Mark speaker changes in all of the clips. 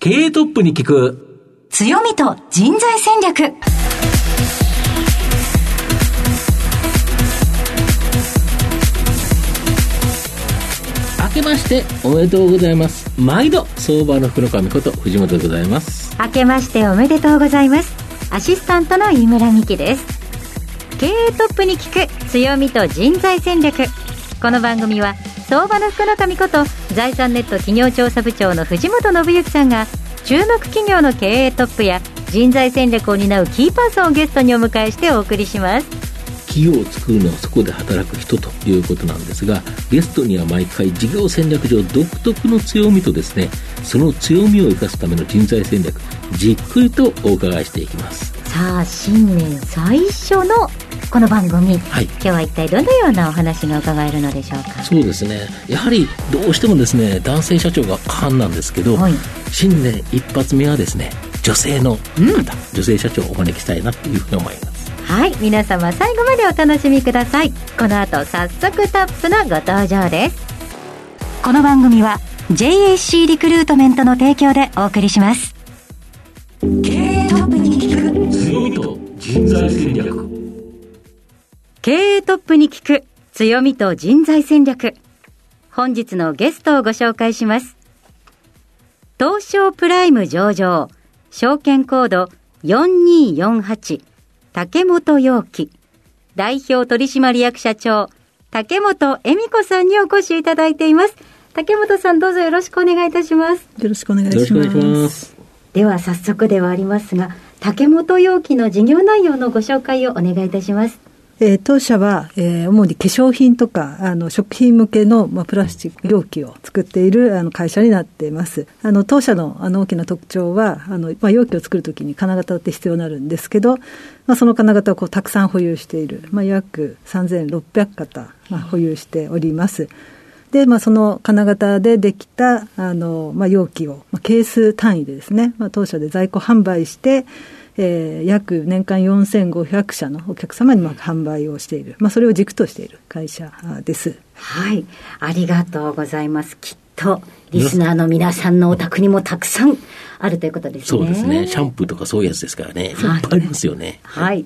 Speaker 1: 経営トップに聞く。
Speaker 2: 強みと人材戦略。
Speaker 1: 明けましておめでとうございます。毎度相場の福の神こと藤本でございます。
Speaker 2: 明けましておめでとうございます。アシスタントの飯村美希です。経営トップに聞く強みと人材戦略。この番組は相場の福の神こと財産ネット企業調査部長の藤本信之さんが注目企業の経営トップや人材戦略を担うキーパーソンをゲストにお迎えしてお送りします。
Speaker 1: 企業を作るのはそこで働く人ということなんですがゲストには毎回事業戦略上独特の強みとですねその強みを生かすための人材戦略じっくりとお伺いしていきます。
Speaker 2: さあ新年最初のこの番組、はい、今日は一体どのようなお話が伺えるのでしょうか？
Speaker 1: そうですね。やはりどうしてもですね男性社長が過半なんですけど、はい、新年一発目はですね女性の方、うん、女性社長をお招きしたいなというふうに思います
Speaker 2: はい皆様最後までお楽しみください。この後早速タップのご登場です。この番組は JAC リクルートメントの提供でお送りします。経営トップに聞く強みと人材戦略。経営トップに聞く強みと人材戦略。本日のゲストをご紹介します。東証プライム上場、証券コード4248、竹本陽樹、代表取締役社長、竹本恵美子さんにお越しいただいています。竹本さんどうぞよろしくお願いいたします。
Speaker 3: よろしくお願いします。
Speaker 2: では早速ではありますが、竹本陽樹の事業内容のご紹介をお願いいたします。
Speaker 3: えー、当社は、えー、主に化粧品とか、あの、食品向けの、まあ、プラスチック容器を作っている、あの、会社になっています。あの、当社の、あの、大きな特徴は、あの、まあ、容器を作るときに金型って必要になるんですけど、まあ、その金型をこう、たくさん保有している、まあ、約3600型、まあ、保有しております。で、まあ、その金型でできた、あの、まあ、容器を、まあ、ケース単位でですね、まあ、当社で在庫販売して、えー、約年間4500社のお客様にまあ販売をしている、まあ、それを軸としている会社です。
Speaker 2: はい、ありがとうございます。きっとリスナーの皆さんのお宅にもたくさんあるということです
Speaker 1: ね。そうですね。シャンプーとかそういうやつですからね。いっぱいありますよね。
Speaker 2: はい。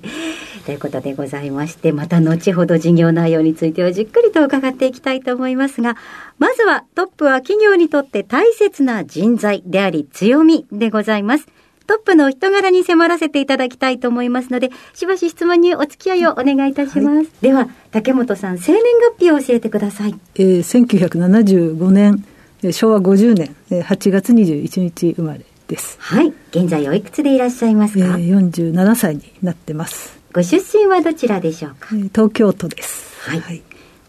Speaker 2: ということでございまして、また後ほど事業内容についてはじっくりと伺っていきたいと思いますが、まずはトップは企業にとって大切な人材であり強みでございます。トップの人柄に迫らせていただきたいと思いますので、しばし質問にお付き合いをお願いいたします。はい、では、竹本さん、生年月日を教えてください。
Speaker 3: えー、1975年、昭和50年、8月21日生まれです。
Speaker 2: はい。現在おいくつでいらっしゃいますか、え
Speaker 3: ー、?47 歳になってます。
Speaker 2: ご出身はどちらでしょうか、え
Speaker 3: ー、東京都です。
Speaker 2: はい、はい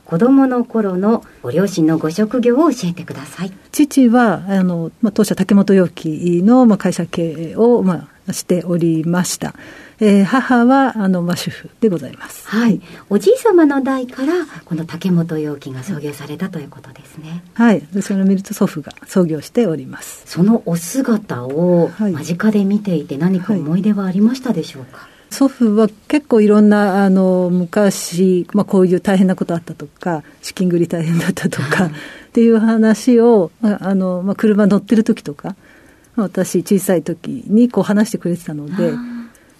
Speaker 2: 子供の頃のご両親のご職業を教えてください。
Speaker 3: 父は、あの、まあ、当社竹本容器の、まあ、会社経営を、まあ、しておりました。えー、母は、あの、まあ、主婦でございます。
Speaker 2: はい。おじい様の代から、この竹本容器が創業されたということですね。
Speaker 3: はい。それを見ると祖父が創業しております。
Speaker 2: そのお姿を間近で見ていて何か思い出はありましたでしょうか、はい
Speaker 3: 祖父は結構いろんな、あの、昔、まあ、こういう大変なことあったとか、資金繰り大変だったとか、っていう話を、あの、まあ、車乗ってる時とか、私小さい時にこう話してくれてたので、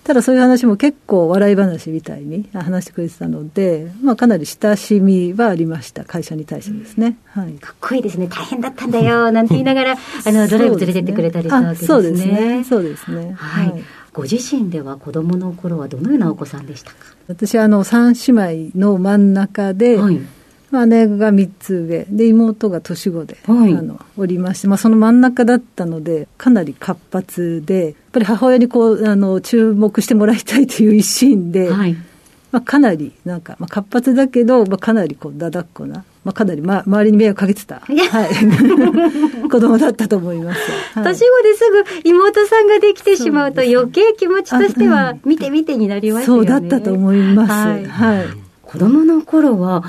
Speaker 3: ただそういう話も結構笑い話みたいに話してくれてたので、まあ、かなり親しみはありました、会社に対してですね。はい、
Speaker 2: かっこいいですね、大変だったんだよ、なんて言いながら、あの、ドライブ連れてってくれたりしたわけですね。そうですね。
Speaker 3: そうですね。
Speaker 2: はい、はいご自身では子供の頃はどのようなお子さんでしたか？
Speaker 3: 私あの三姉妹の真ん中で、はい、姉が3つ上で妹が年子で、はい、あのおりまして、まあ、その真ん中だったのでかなり活発でやっぱり母親にこうあの注目してもらいたいという一心で、はい、まあ、かなりなんか、まあ、活発だけど、まあ、かなりこうだだっこなまあ、かなり、ま、周りに迷惑かけてた、はい、子供だったと思います。
Speaker 2: はい、年子ですぐ妹さんができてしまうと、余計気持ちとしては、見て見てになりますよ
Speaker 3: ね。そうだったと思います。はい。はい、
Speaker 2: 子供の頃は、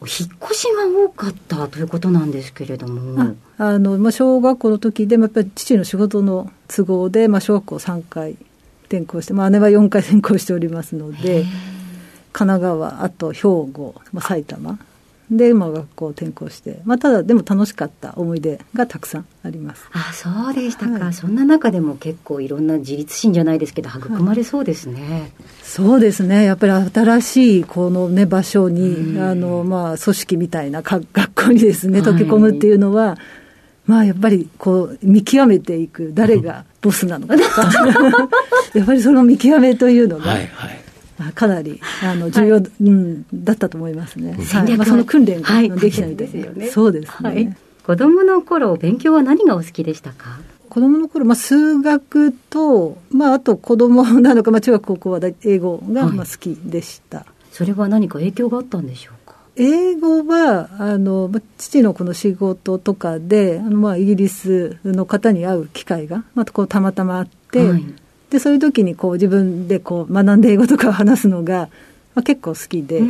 Speaker 2: 引っ越しが多かったということなんですけれども。
Speaker 3: あの、まあ、小学校の時でもやっぱり父の仕事の都合で、まあ、小学校3回転校して、まあ、姉は4回転校しておりますので、神奈川、あと兵庫、まあ、埼玉、で、まあ、学校を転校して、まあ、ただでも楽しかった思い出がたくさんあります。
Speaker 2: あそうでしたか、はい、そんな中でも結構いろんな自立心じゃないですけど育まれそうですね、はい、
Speaker 3: そうですね。やっぱり新しいこの、ね、場所に、あのまあ、組織みたいなか 学校にですね溶け込むっていうのは、はいまあやっぱりこう見極めていく誰がボスなのか。やっぱりその見極めというのが、はいはいかなりあの重要、はい、うん、だったと思いますね。はい。まあ、その訓練ができたみたいで。すよね。そうですね。はい、
Speaker 2: 子供の頃勉強は何がお好きでしたか？
Speaker 3: 子供の頃、まあ、数学と、まあ、あと子供なのか、まあ、中学高校は英語がまあ好きでした、
Speaker 2: それは何か影響があったんでしょうか？
Speaker 3: 英語はあの父のこの仕事とかであの、まあ、イギリスの方に会う機会が、まあ、こうたまたまあって、はい、でそういう時にこう自分でこう学んで英語とかを話すのが、まあ、結構好きで。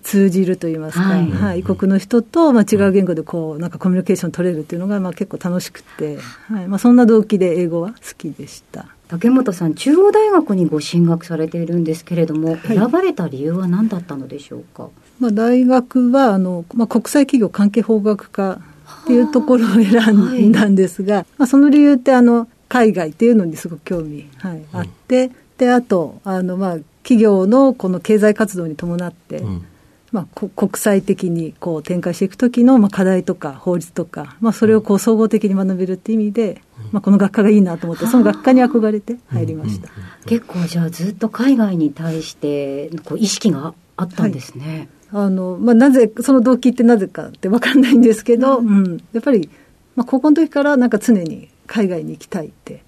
Speaker 3: 通じるといいますか、はい、はい、異国の人と、まあ、違う言語でこうなんかコミュニケーション取れるっていうのが、まあ、結構楽しくて、はい。まあ、そんな動機で英語は好きでした。
Speaker 2: 竹本さん中央大学にご進学されているんですけれども、はい、選ばれた理由は何だったのでしょうか、
Speaker 3: まあ、大学はあの、まあ、国際企業関係法学科っていうところを選んだんですが、はい、まあ、その理由ってあの海外っていうのにすごく興味、はい、あって、であとあの、まあ、企業のこの経済活動に伴って、うん、まあ、国際的にこう展開していく時の、まあ、課題とか法律とか、まあ、それをこう総合的に学べるっていう意味で、まあ、この学科がいいなと思ってその学科に憧れて入りました、
Speaker 2: 結構じゃあずっと海外に対してこう意識があったんですね。
Speaker 3: はい、あのまあ、なぜその動機ってなぜかって分かんないんですけど、うん、うん、やっぱり、まあ、高校の時からなんか常に海外に行きたいって、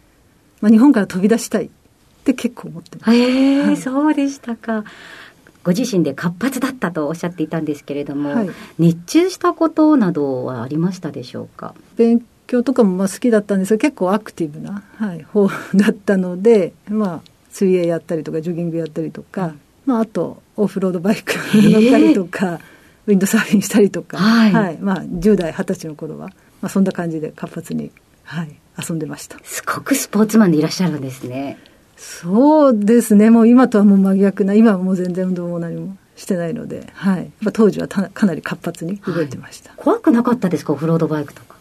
Speaker 3: まあ、日本から飛び出したいって結構思ってます。
Speaker 2: へえ、はい、そうでしたか。ご自身で活発だったとおっしゃっていたんですけれども、はい、熱中したことなどはありましたでしょうか？
Speaker 3: 勉強とかもまあ好きだったんですが結構アクティブな、はい、方だったので、まあ、水泳やったりとかジョギングやったりとか、まあ、あとオフロードバイク 乗ったりとか、ウィンドサーフィンしたりとか、はい、はい、まあ、10代20歳の頃は、まあ、そんな感じで活発にはい、遊んでました。
Speaker 2: すごくスポーツマンでいらっしゃるんですね。
Speaker 3: そうですね、もう今とはもう真逆な、今はもう全然運動も何もしてないので、はい、当時はかなり活発に動いてました、はい、
Speaker 2: 怖くなかったですか、オフロードバイクとか。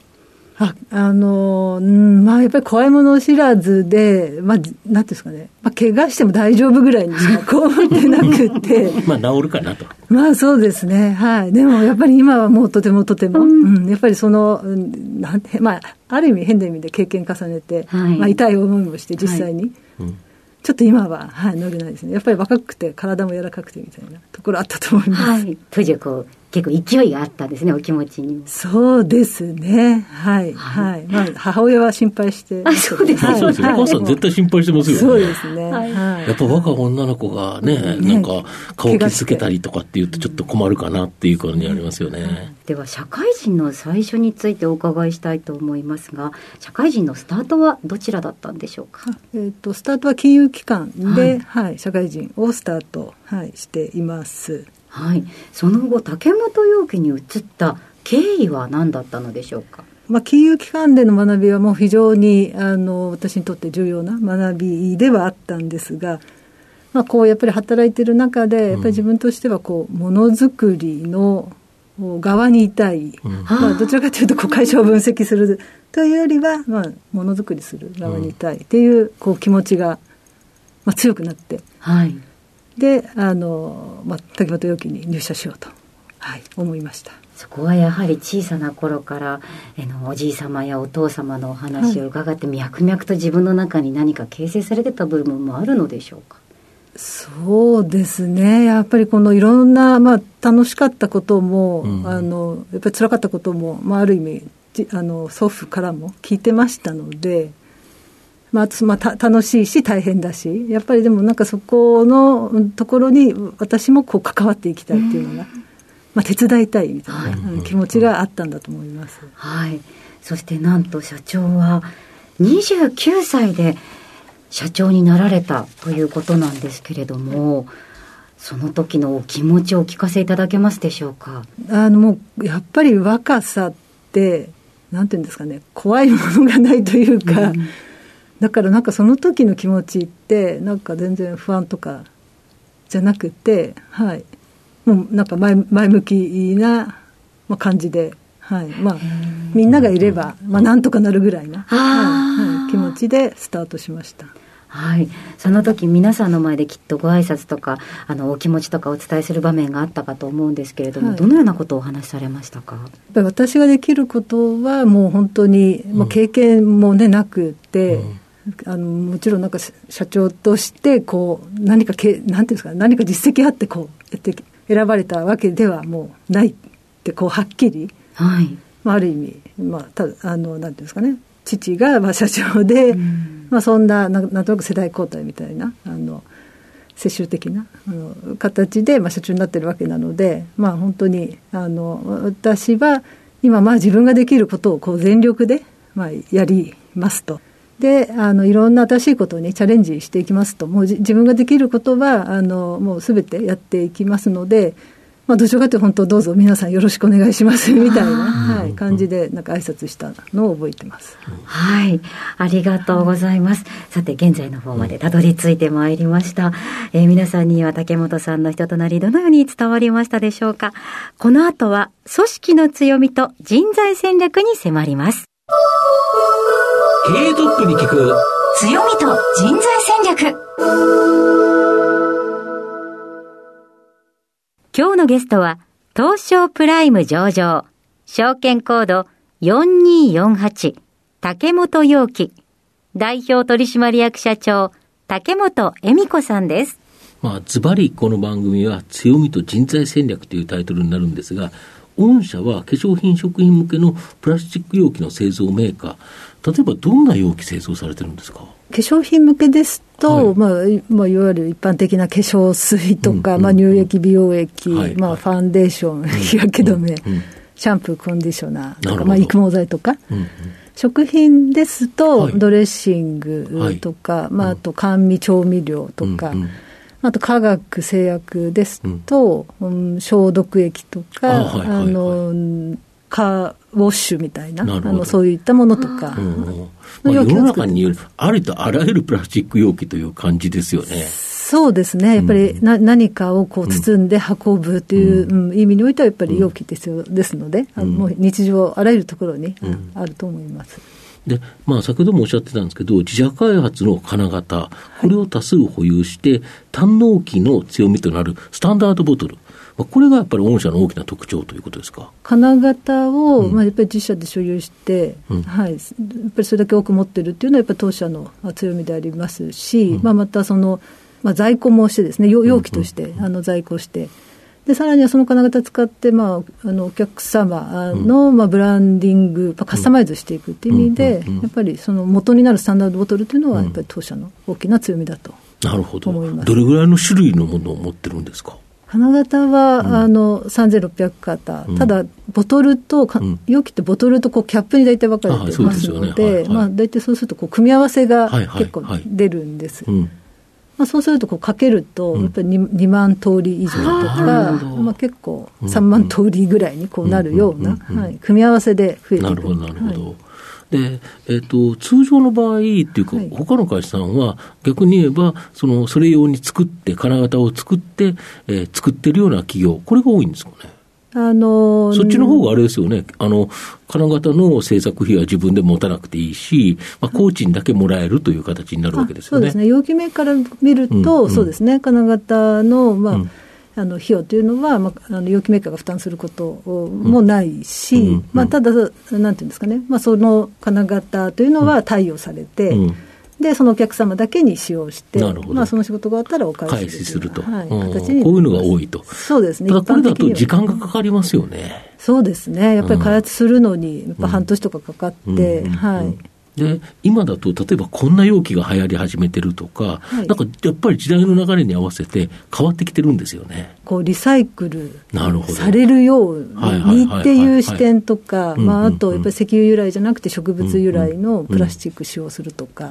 Speaker 3: ああのうん、まあ、やっぱり怖いもの知らずで、まあ、なんていうんですかね、まあ、怪我しても大丈夫ぐらいにしかこう思ってなくて。
Speaker 1: まあ、治るかなと。
Speaker 3: まあ、そうですね。はい。でも、やっぱり今はもうとてもとても、うん、うん、やっぱりその、うん、なんて、まあ、ある意味変な意味で経験重ねて、はい、まあ、痛い思いもして実際に。はいうんちょっと今は、はい、乗れないですね。やっぱり若くて体も柔らかくてみたいなところあったと思います。はい。
Speaker 2: 当時はこう、結構勢いがあったんですね、お気持ちに。
Speaker 3: そうですね。はい。はい。まあ、母親は心配して。
Speaker 2: あ、そうです
Speaker 1: ね。そうですね。お母さん絶対心配してますよね。
Speaker 3: そうですね。
Speaker 1: はい。やっぱ若い女の子がね、なんか顔傷つけたりとかっていうとちょっと困るかなっていう感じありますよね。
Speaker 2: では、社会人の最初についてお伺いしたいと思いますが、社会人のスタートはどちらだったんでしょうか？
Speaker 3: えっ、と、スタートは金融機関で、はい、社会人をスタート、はい、しています。
Speaker 2: はい、その後竹本陽家に移った経緯は何だったのでしょうか？
Speaker 3: まあ、金融機関での学びはもう非常にあの私にとって重要な学びではあったんですが、まあ、こうやっぱり働いてる中でやっぱり自分としてはこうものづくりの側にいたい、うん、まあ、どちらかというとこう会社を分析するというよりは、まあ、ものづくりする側にいたいっていうこう気持ちが、まあ、強くなって、はい、であの、まあ、竹本陽樹に入社しようと、はい、思いました。
Speaker 2: そこはやはり小さな頃からあのおじい様やお父様のお話を伺って、はい、脈々と自分の中に何か形成されてた部分もあるのでしょうか？
Speaker 3: そうですね。やっぱりこのいろんな、まあ、楽しかったことも、うん、あのやっぱり辛かったことも、まあ、ある意味あの祖父からも聞いてましたのでまあ、まあ、楽しいし大変だしやっぱりでもなんかそこのところに私もこう関わっていきたいっていうのが、まあ、手伝いたいみたいな気持ちがあったんだと思います、
Speaker 2: はい、そしてなんと社長は29歳で社長になられたということなんですけれども。その時のお気持ちをお聞かせいただけますでしょうか？
Speaker 3: あのもうやっぱり若さってなんていうんですかね怖いものがないというか、うんだからなんかその時の気持ちってなんか全然不安とかじゃなくてはい。もうなんか前前向きな感じで、はい。まあ、みんながいれば、まあ、なんとかなるぐらいな、はい。はい、気持ちでスタートしました。
Speaker 2: はい、その時皆さんの前できっとご挨拶とかあのお気持ちとかお伝えする場面があったかと思うんですけれども、はい、どのようなことをお話しされましたか？
Speaker 3: 私ができることはもう本当に、もう経験も、ね、なくて、うん、あのもちろんなんか社長としてこう何かけなんていうんですか何か実績あってこうやって選ばれたわけではもうないってこうはっきり、
Speaker 2: はい。
Speaker 3: まあ、ある意味、まあ、たあのなんていうんですかね。父がまあ社長で、うん、まあ、そんななんなんとなく世代交代みたいなあの世襲的なあの形で、まあ、社長になってるわけなので、まあ、本当にあの私は今まあ自分ができることをこう全力で、まあ、やりますと。であのいろんな新しいことにチャレンジしていきますともう自分ができることはあのもうすべてやっていきますのでまあ、どちらかというと本当どうぞ皆さんよろしくお願いしますみたいな、はい、感じでなんか挨拶したのを覚えてます。
Speaker 2: はい、ありがとうございます。さて現在の方までたどり着いてまいりました。えー、皆さんには竹本さんの人となりどのように伝わりましたでしょうか。この後は組織の強みと人材戦略に迫ります。
Speaker 1: 経営トップに聞く
Speaker 2: 強みと人材戦略。今日のゲストは、東証プライム上場、証券コード4248、竹本陽樹、代表取締役社長、竹本恵美子さんです。
Speaker 1: まあ、ズバリこの番組は強みと人材戦略というタイトルになるんですが、御社は化粧品食品向けのプラスチック容器の製造メーカー、例えばどんな容器製造されてるんですか？
Speaker 3: 化粧品向けですと、はい。まあまあ、いわゆる一般的な化粧水とか、うんまあ、乳液、美容液、はい、まあ、ファンデーション、日焼け止め、シャンプー、コンディショナーとか、まあ、育毛剤とか。うんうん。食品ですと、ドレッシングとか、はい、まあ、あと甘味調味料とか、うんうん、あと化学、製薬ですと、うん、うん、消毒液とか、あのカーウォッシュみたいな、あのそういったものとか。
Speaker 1: あ、世の中にありとあらゆるプラスチック容器という感じですよね。
Speaker 3: そうですね、やっぱりな、うん、何かをこう包んで運ぶという、うん、意味においては、やっぱり容器必要ですので、うん、もう日常、あらゆるところに、あると思います。
Speaker 1: で、まあ、先ほどもおっしゃってたんですけど、自社開発の金型、これを多数保有して、単納期の強みとなるスタンダードボトル、これがやっぱり御社の大きな特徴ということですか？
Speaker 3: 金型を、うん、まあ、やっぱり自社で所有して、うん、はい、やっぱりそれだけ多く持ってるっていうのは、やっぱり当社の強みでありますし、うん、まあ、またその、まあ、在庫もしてですね、容器として、あの在庫して、でさらにはその金型使って、まあ、あのお客様の、まあ、ブランディング、カスタマイズしていくっていう意味で、やっぱりその元になるスタンダードボトルというのは、やっぱり当社の大きな強みだと
Speaker 1: なるほど。どれぐらいの種類のものを持ってるんですか？
Speaker 3: 花形は、うん、あの3600型、うん、ただ、ボトルと、うん、容器ってボトルとこうキャップに大体分かれてますので、まあ、大体そうするとこう組み合わせが結構出るんです。まあ、そうするとこうかけると、やっぱり 2, 2万通り以上とか、まあ、結構3万通りぐらいにこうなるような、はい、組み合わせで増えていく。なるほどなるほど、はい
Speaker 1: で、えっ、ー、と、通常の場合っていうか、はい、他の会社さんは、逆に言えば、その、それ用に作って、金型を作って、えー、作ってるような企業、これが多いんですかね。
Speaker 3: あの
Speaker 1: ー、そっちの方があれですよね、あの金型の製作費は自分で持たなくていいし、まあ、工賃だけもらえるという形になるわけですよね。
Speaker 3: そうですね、容器名から見ると、うん、そうですね、金型の、まあ、うんあの費用というのは、まあ、あの容器メーカーが負担することもないし、うん、まあ、ただ、なんていうんですかね、まあ、その金型というのは貸与されて、うん、でそのお客様だけに使用して、まあ、その仕事があったらお返
Speaker 1: しすると、はい、形にこういうのが多いと、
Speaker 3: そうですね、
Speaker 1: ただこれだと時間がかかりますよね。
Speaker 3: そうですね、やっぱり開発するのに、やっぱ半年とかかかって、はい。
Speaker 1: で今だと、例えばこんな容器が流行り始めてるとか、はい、なんかやっぱり時代の流れに合わせて変わってきてるんですよね。
Speaker 3: こうリサイクルされるようにっていう視点とか、あとやっぱり石油由来じゃなくて植物由来のプラスチック使用するとか、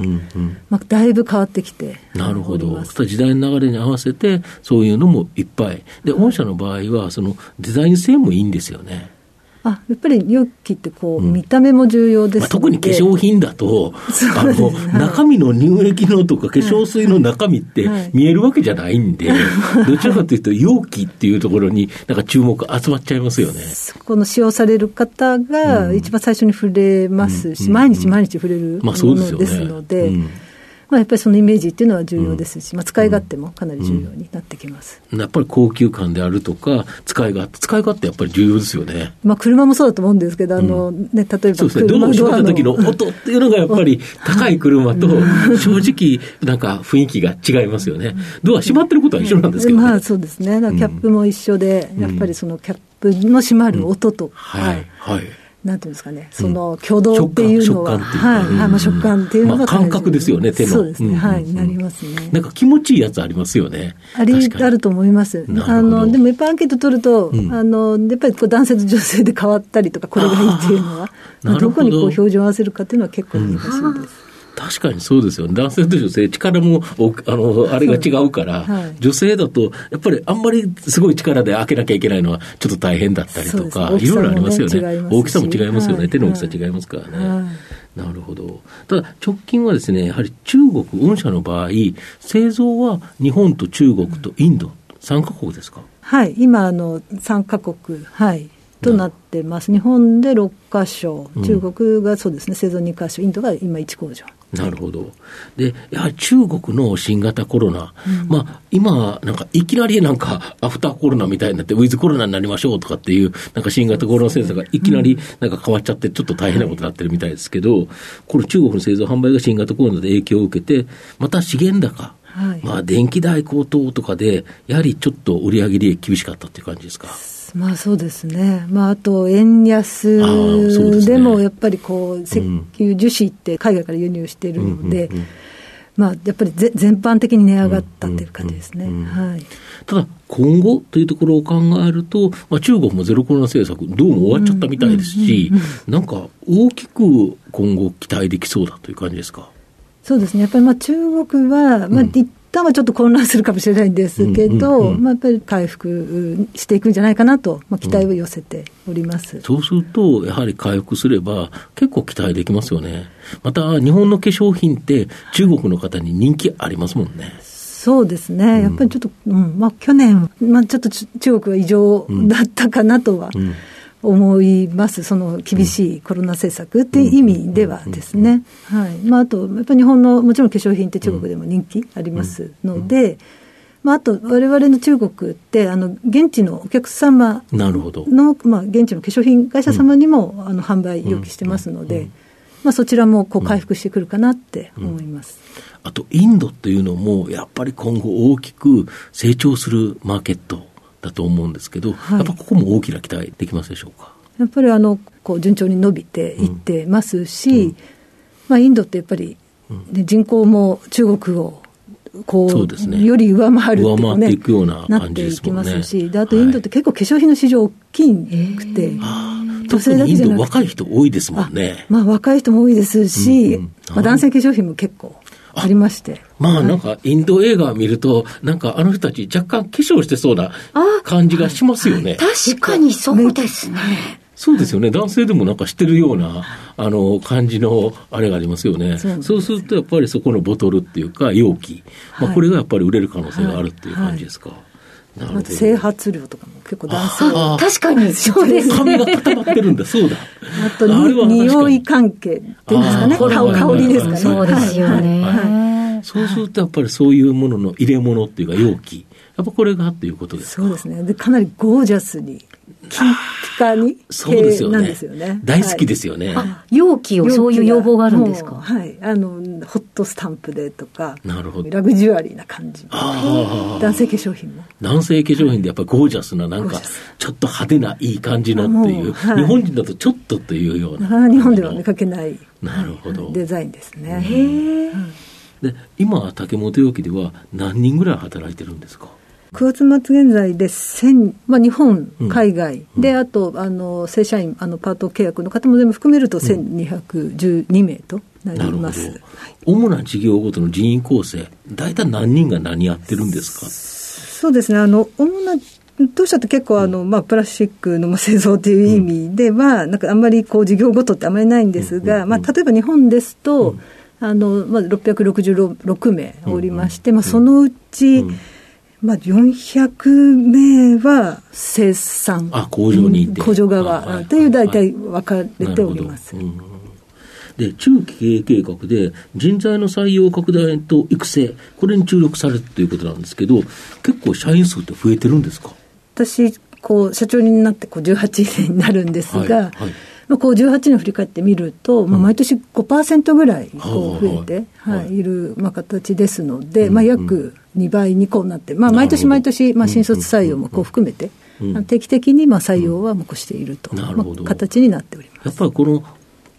Speaker 3: まあ、だいぶ変わってきて。
Speaker 1: なるほど、時代の流れに合わせて、そういうのもいっぱい、で御社の場合は、そのデザイン性もいいんですよね。
Speaker 3: あやっぱり容器ってこう、見た目も重要です、まあ、
Speaker 1: 特に化粧品だと、あの、中身の乳液のとか化粧水の中身って見えるわけじゃないんで、どちらかというと容器っていうところになんか注目集まっちゃいますよね。
Speaker 3: そこの使用される方が一番最初に触れますし、毎日毎日触れるものですので、まあ、やっぱりそのイメージっていうのは重要ですし、うん、まあ、使い勝手もかなり重要になってきます、
Speaker 1: うん、やっぱり高級感であるとか、使い勝手、使い勝手やっぱり重要ですよね。
Speaker 3: まあ、車もそうだと思うんですけど、あのね、例えばそうですね、
Speaker 1: ドアを閉めた時の音っていうのがやっぱり高い車と、正直、なんか雰囲気が違いますよね。ドア閉まってることは一緒なんですけど、ね、
Speaker 3: まあ、そうですね、キャップも一緒で、やっぱりそのキャップの閉まる音と、
Speaker 1: はい、はい
Speaker 3: なんていうんですかね、その挙動っていうのは、はい、あの食感っていうのが、
Speaker 1: 感覚ですよね、手の。
Speaker 3: そうですね、はい、なりますね。
Speaker 1: なんか気持ちいいやつありますよね。
Speaker 3: あり、あると思います。あの、でもやっぱアンケート取ると、あの、やっぱりこう男性と女性で変わったりとか、これがいいっていうのは、どこにこう表情を合わせるかっていうのは結構難しいです。
Speaker 1: 確かにそうですよ、男性と女性、力もあの あれが違うから、はい、女性だと、やっぱりあんまりすごい力で開けなきゃいけないのは、ちょっと大変だったりとか、いろいろありますよね、大きさも違いますよね、はい、手の大きさ違いますからね。はい、なるほど。ただ、直近はですね、やはり中国、御社の場合、製造は日本と中国とインド、3か国ですか？
Speaker 3: はい、今、あの3か国、はい、となってます、日本で6か所、中国がそうですね、製造2か所、インドが今1工場。
Speaker 1: なるほど。で、やはり中国の新型コロナ、うん、まあ、今、なんか、いきなりなんか、アフターコロナみたいになって、ウィズコロナになりましょうとかっていう、なんか新型コロナ政策がいきなりなんか変わっちゃって、ちょっと大変なことになってるみたいですけど、この中国の製造販売が新型コロナで影響を受けて、また資源高、はい、まあ、電気代高騰とかで、やはりちょっと売上利益厳しかったっていう感じですか？
Speaker 3: まあそうですね、まあ、あと円安でもやっぱりこう、石油樹脂って海外から輸入しているので、まあ、やっぱりぜ全般的に値上がったっていう感じですね、はい、
Speaker 1: ただ、今後というところを考えると、まあ、中国もゼロコロナ政策、どうも終わっちゃったみたいですし、なんか大きく今後、期待できそうだという感じですか？
Speaker 3: そうですね、やっぱりまあ中国は、まあ、一旦はちょっと混乱するかもしれないんですけど、まあ、やっぱり回復していくんじゃないかなと、まあ、期待を寄せております、うん、
Speaker 1: そうすると、やはり回復すれば、結構期待できますよね。また、日本の化粧品って、中国の方に人気ありますもんね。
Speaker 3: そうですね、やっぱりちょっと、うん。まあ、去年、まあ、ちょっと中国は異常だったかなとは。うん思います、その厳しいコロナ政策っていう意味ではですね、はい。まあ、あと、やっぱり日本のもちろん化粧品って中国でも人気ありますので、まあ、あと、われわれの中国って、あの現地のお客様の、まあ、現地の化粧品会社様にも、あの販売要求してますので、まあ、そちらもこう回復してくるかなって思います。
Speaker 1: あと、インドっていうのも、やっぱり今後大きく成長するマーケットだと思うんですけど、はい、やっぱここも大きな期待できますでしょうか？
Speaker 3: やっぱりあのこう順調に伸びていってますし、うん。うん、まあ、インドってやっぱり、ね、人口も中国をこう、うね、より上回るっていうね、いくようななっていきますし、であとインドって結構化粧品の市場大きくて、
Speaker 1: はい、女性だけじゃなくて。若い人多いですもんね。
Speaker 3: まあ、若い人も多いですし、うんうん、まあ、男性化粧品も結構ありまして。
Speaker 1: まあなんか、インド映画を見ると、なんかあの人たち若干化粧してそうな感じがしますよね。
Speaker 2: 確かにそうですね。
Speaker 1: そうですよね。男性でもなんかしてるような、あの、感じの、あれがありますよね。そうすると、やっぱりそこのボトルっていうか、容器。まあ、これがやっぱり売れる可能性があるっていう感じですか。はいはい
Speaker 3: あと整髪料とかも結構男性
Speaker 2: 確かに。そうです
Speaker 1: ね。髪が固まってるんだ。そうだ
Speaker 3: あと匂い関係っていうんですかね。香りですかね。
Speaker 2: そうですよね、
Speaker 1: はい、そうするとやっぱりそういうものの入れ物っていうか容器。やっぱこれがっていうことです
Speaker 3: か？そうですね。でかなりゴージャスに。金
Speaker 1: そうですよね。よね大好きですよね。
Speaker 2: はい、容器をそういう要望があるんですか？
Speaker 3: はい。あの、ホットスタンプでとか、
Speaker 1: なるほど。
Speaker 3: ラグジュアリーな感じ。男性化粧品も。
Speaker 1: 男性化粧品でやっぱゴージャスな、なんか、ちょっと派手ないい感じのっていう、はい、日本人だとちょっとというような。
Speaker 3: なかなか日本では見かけない。
Speaker 1: なるほど。
Speaker 3: デザインですね。
Speaker 2: へえ。
Speaker 1: で、今、竹本容器では何人ぐらい働いてるんですか？
Speaker 3: 9月末現在で1000、まあ、日本、海外、うん、で、あとあの正社員あの、パート契約の方も全部含めると1212名となります、うん、
Speaker 1: 主な事業ごとの人員構成、大体何人が何やってるんですか？
Speaker 3: そうですね、あの主な当社って結構あの、まあ、プラスチックの製造という意味では、なんかあんまりこう事業ごとってあんまりないんですが、まあ、例えば日本ですと、あのまあ、666名おりまして、まあ、そのうち、まあ、400名は生産。
Speaker 1: あ工場に
Speaker 3: 工場側という大体分かれております。
Speaker 1: で中期経営計画で人材の採用拡大と育成、これに注力されるということなんですけど、結構社員数って増えてるんですか？
Speaker 3: 私こう社長になってこう18年になるんですが、はいはいまあ、こう18年振り返ってみると、まあ、毎年5%ぐらいこう増えて、はい、い。る、まあ、形ですので、まあ、約2倍にこうなって、まあ、毎年毎年、まあ、新卒採用もこう含めて、定期的にまあ採用は残していると、まあ、形になっております。
Speaker 1: やっぱりこの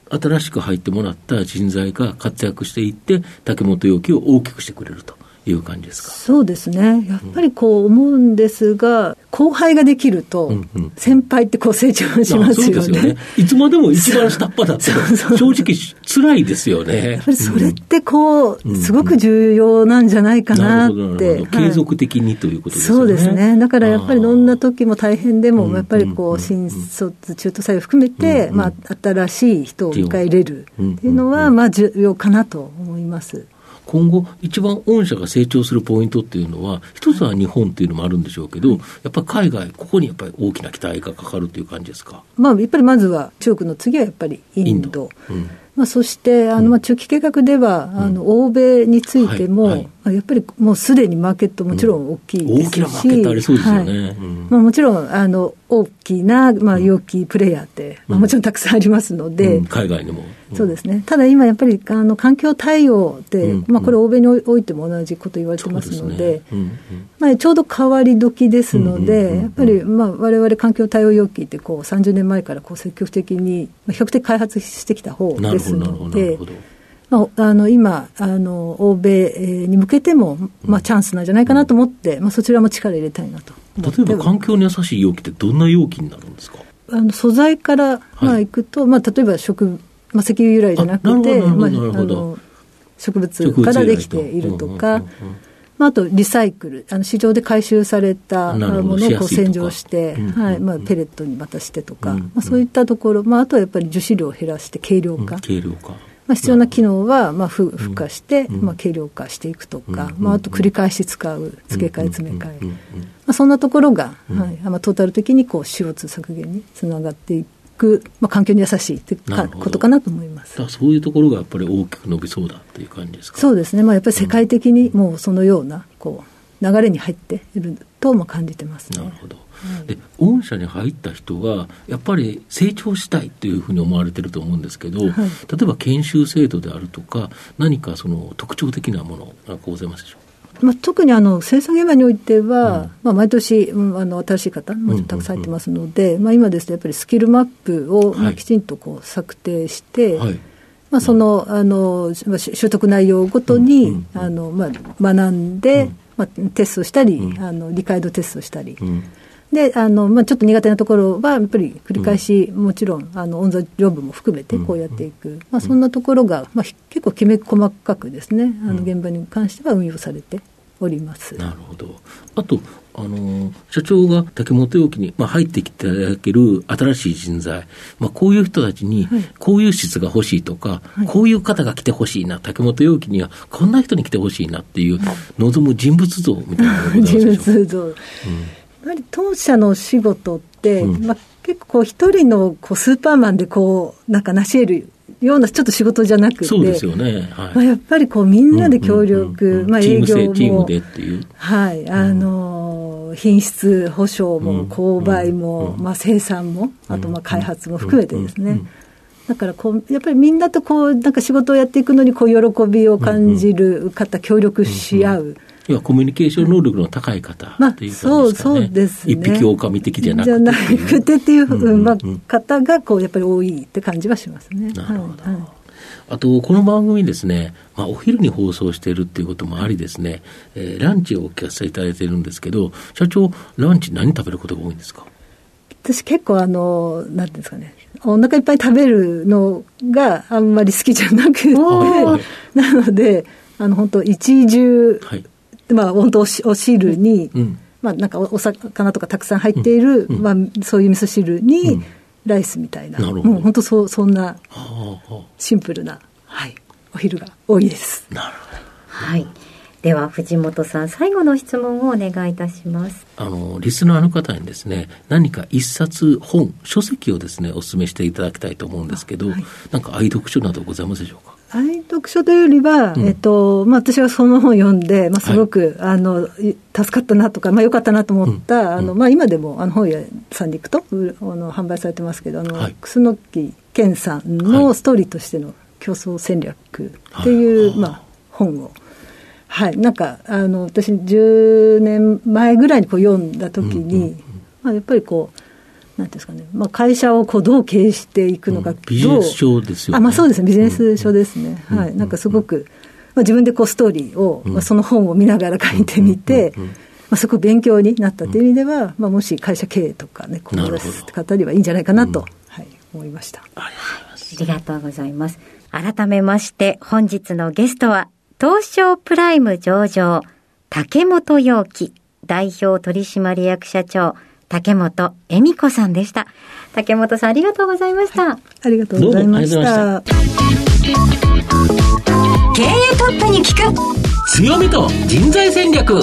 Speaker 1: 新しく入ってもらった人材が活躍していって、竹本容器を大きくしてくれると。いう感じですか？
Speaker 3: そうですね、やっぱりこう思うんですが、後輩ができると、先輩ってこう成長しますよね。よね。
Speaker 1: いつまでも一番下っ端だって、正直、辛いですよね。
Speaker 3: やっぱりそれってこう、すごく重要なんじゃないかなって。
Speaker 1: 継続的にということですね。
Speaker 3: そうですね。だからやっぱりどんな時も大変でも、やっぱりこう、新卒、中途採用含めて、まあ、新しい人を迎え入れるっていうのは、まあ、重要かなと思います。
Speaker 1: 今後、一番御社が成長するポイントっていうのは、一つは日本っていうのもあるんでしょうけど、やっぱり海外、ここにやっぱり大きな期待がかかるという感じですか？
Speaker 3: まあ、やっぱりまずは中国の次はやっぱりインド。インドうんまあ、そしてあの、まあ、中期計画では、うん、あの欧米についても、はいはい、やっぱりもうすでにマーケットもちろん大きいですし、うん、大きなマーケットありそうですよね、はい。まあ、もちろんあの大きな、まあ、容器プレイヤーって、まあ、もちろんたくさんありますので、
Speaker 1: 海外にも、
Speaker 3: そうですね。ただ今やっぱりあの環境対応で、まあ、これ欧米においても同じこと言われてますので、まあ、ちょうど変わり時ですので、やっぱりわれわれ環境対応容器ってこう30年前からこう積極的に、比較的開発してきた方ですので。まあ、あの今あの、欧米に向けても、まあ、チャンスなんじゃないかなと思って、まあ、そちらも力入れたいなと
Speaker 1: 例えば環境に優しい容器って、どんな容器になるんですか？
Speaker 3: あの素材からまあいくと、はい、まあ、例えば植、まあ、石油由来じゃなくて、まあ、あの植物からできているとか。まあ、あとリサイクル、あの市場で回収されたものをこう洗浄して、はい。まあ、ペレットに渡してとか、まあ、そういったところ、まあ、あとはやっぱり樹脂量を減らして軽量化。軽量化。まあ、必要な機能はまあ付加して、まあ、軽量化していくとか、まあ、あと繰り返し使う付け替え詰め替え、まあ、そんなところが、はい。まあ、トータル的にこう CO2 削減につながっていく、まあ、環境に優しいということかなと思います。
Speaker 1: そういうところがやっぱり大きく伸びそうだっていう感じですか？
Speaker 3: そうですね、まあ、やっぱり世界的にもうそのようなこう流れに入っているとも感じてますね。
Speaker 1: なるほど。で御社に入った人がやっぱり成長したいというふうに思われてると思うんですけど、はい、例えば研修制度であるとか何かその特徴的なものがございますでしょう
Speaker 3: まあ、特にあの生産現場においては、うん、まあ、毎年、うん、あの新しい方もたくさん入ってますので、まあ、今ですとやっぱりスキルマップを、まあ、きちんとこう策定して、はい、まあ、そのあの習得内容ごとに、あのまあ、学んで、まあ、テストしたり、あの理解度テストしたり。であの、まあ、ちょっと苦手なところはやっぱり繰り返し、うん、もちろんあのオン・ザ・ジョブも含めてこうやっていく、うん、まあ、そんなところが、まあ、結構きめ細かくですねあの現場に関しては運用されております。
Speaker 1: なるほど。あとあの社長が竹本容器に、まあ、入ってきていただける新しい人材、まあ、こういう人たちに、こういう質が欲しいとか、はい、こういう方が来てほしいな、竹本容器にはこんな人に来てほしいなっていう、望む人物像みたいなのが
Speaker 3: 人物像、うん。やはり当社の仕事って、うん、まあ、結構一人のこうスーパーマンでこうなんか成し得るようなちょっと仕事じゃなくて、
Speaker 1: そうですよね、はい、
Speaker 3: まあ、やっぱりこうみんなで協力、まあ、営業も、
Speaker 1: チームでっていう、
Speaker 3: はい、あの品質保証も購買も、まあ、生産も、あとまあ開発も含めてですね。だからこう、やっぱりみんなとこう、なんか仕事をやっていくのに、こう、喜びを感じる方、協力し合う。
Speaker 1: 要はコミュニケーション能力の高い方っていうか、ね、まあ、そうそうですね。一匹狼的じゃなくて。じゃな
Speaker 3: くてっていう、まあ、方がこうやっぱり多いって感じはしますね。
Speaker 1: なるほど。はい、あと、この番組ですね、まあ、お昼に放送しているっていうこともありですね、えー、ランチをお聞かせいただいているんですけど、社長、ランチ何食べることが多いんですか？
Speaker 3: 私結構あの、なんていうんですかね、お腹いっぱい食べるのがあんまり好きじゃなくて、なので、あの本当一重、はいまあ、本当おしお汁に、うん、まあ、なんかお魚とかたくさん入っている、まあ、そういう味噌汁に、ライスみたいな、もう本当そうそんなシンプルな、はい、お昼が多いです。
Speaker 1: なるほど。
Speaker 2: はい。では藤本さん最後の質問をお願いいたします。
Speaker 1: あのリスナーの方にですね何か一冊本書籍をですねお勧めしていただきたいと思うんですけど、はい、なんか愛読書などございますでしょうか？
Speaker 3: 愛読書というよりは、うん、えっとまあ、私はその本を読んで、まあ、すごく、はい、あの助かったなとか、まあ、よかったなと思った、うん、あのまあ、今でもあの本屋さんに行くとあの販売されてますけど、あの、はい、楠木健さんのストーリーとしての競争戦略っていう、まあ、本を。はい、なんかあの私10年前ぐらいにこう読んだ時に、うんうんうん、まあ、やっぱりこうなんですかね、まあ、会社をこうどう経営していくのか、うん、
Speaker 1: ビジネス書ですよね。
Speaker 3: あまあ、そうですね、ビジネス書ですね。うん、はい。なんかすごく、まあ、自分でこうストーリーを、まあ、その本を見ながら書いてみて、まあ、すごく勉強になったという意味では、まあ、もし会社経営とかね、こう出す方にはいいんじゃないかなと、はい、思いました。
Speaker 2: ありがとうございます。改めまして、本日のゲストは、東証プライム上場、竹本陽樹、代表取締役社長、竹本恵美子さんでした。竹本さんありがとうございました。はい、
Speaker 3: ありがとうございました。
Speaker 2: 経営トップに聞く
Speaker 1: 強みと人材戦略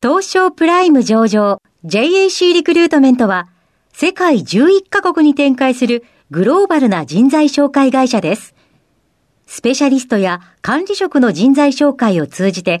Speaker 2: 東証プライム上場 JAC リクルートメントは世界11カ国に展開するグローバルな人材紹介会社です。スペシャリストや管理職の人材紹介を通じて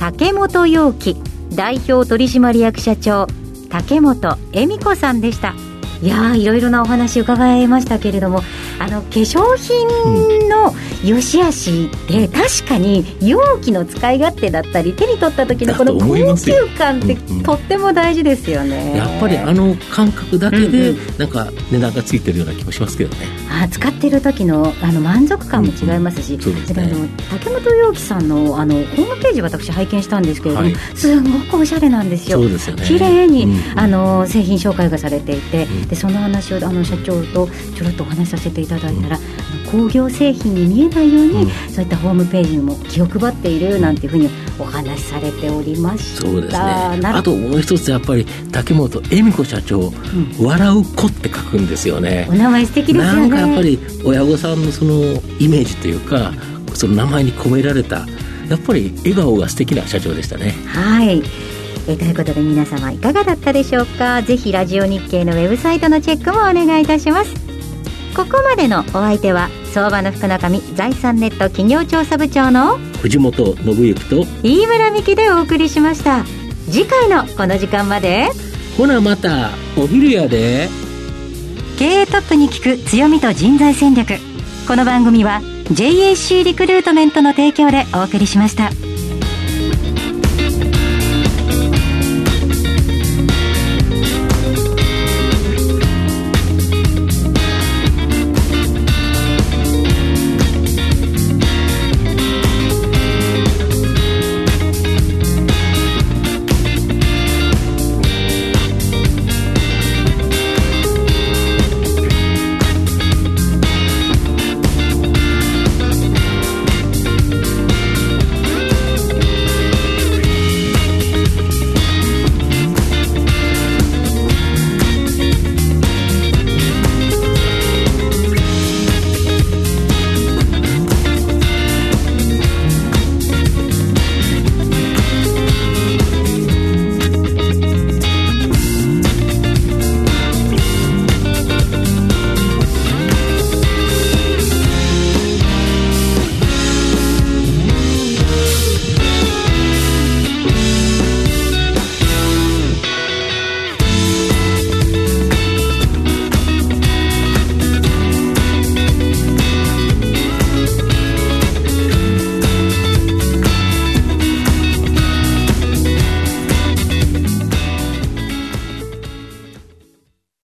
Speaker 2: 竹本陽樹代表取締役社長竹本恵美子さんでした。いやいろいろなお話伺いましたけれどもあの化粧品の良し悪しって確かに容器の使い勝手だったり手に取った時のこの高級感ってとっても大事ですよね、
Speaker 1: やっぱりあの感覚だけでなんか値段がついてるような気もしますけどね、
Speaker 2: あ使ってる時のあの満足感も違いますし、うんうんで、ね、あの竹本陽樹さんのあのホームページ私拝見したんですけれども、はい、すごくおしゃれなんですよ。
Speaker 1: そうですよね。
Speaker 2: 綺麗に、うん、あの製品紹介がされていて、でその話をあの社長とちょろっとお話しさせていただいたら、工業製品に見えないように、そういったホームページにも気を配っているなんていうふうにお話しされておりました。
Speaker 1: そうですね。あともう一つやっぱり竹本恵美子社長、うん、笑う子って書くんですよね。
Speaker 2: お名前素敵ですよね。
Speaker 1: なんかやっぱり親御さんのそのイメージというかその名前に込められたやっぱり笑顔が素敵な社長でしたね。
Speaker 2: はい。えということで皆様いかがだったでしょうか？ぜひラジオ日経のウェブサイトのチェックもお願いいたします。ここまでのお相手は相場の福中身財産ネット企業調査部長の
Speaker 1: 藤本信之と
Speaker 2: 飯村美希でお送りしました。次回のこの時間まで。
Speaker 1: ほなまたお昼やで。
Speaker 2: 経営トップに聞く強みと人材戦略。この番組は JAC リクルートメントの提供でお送りしました。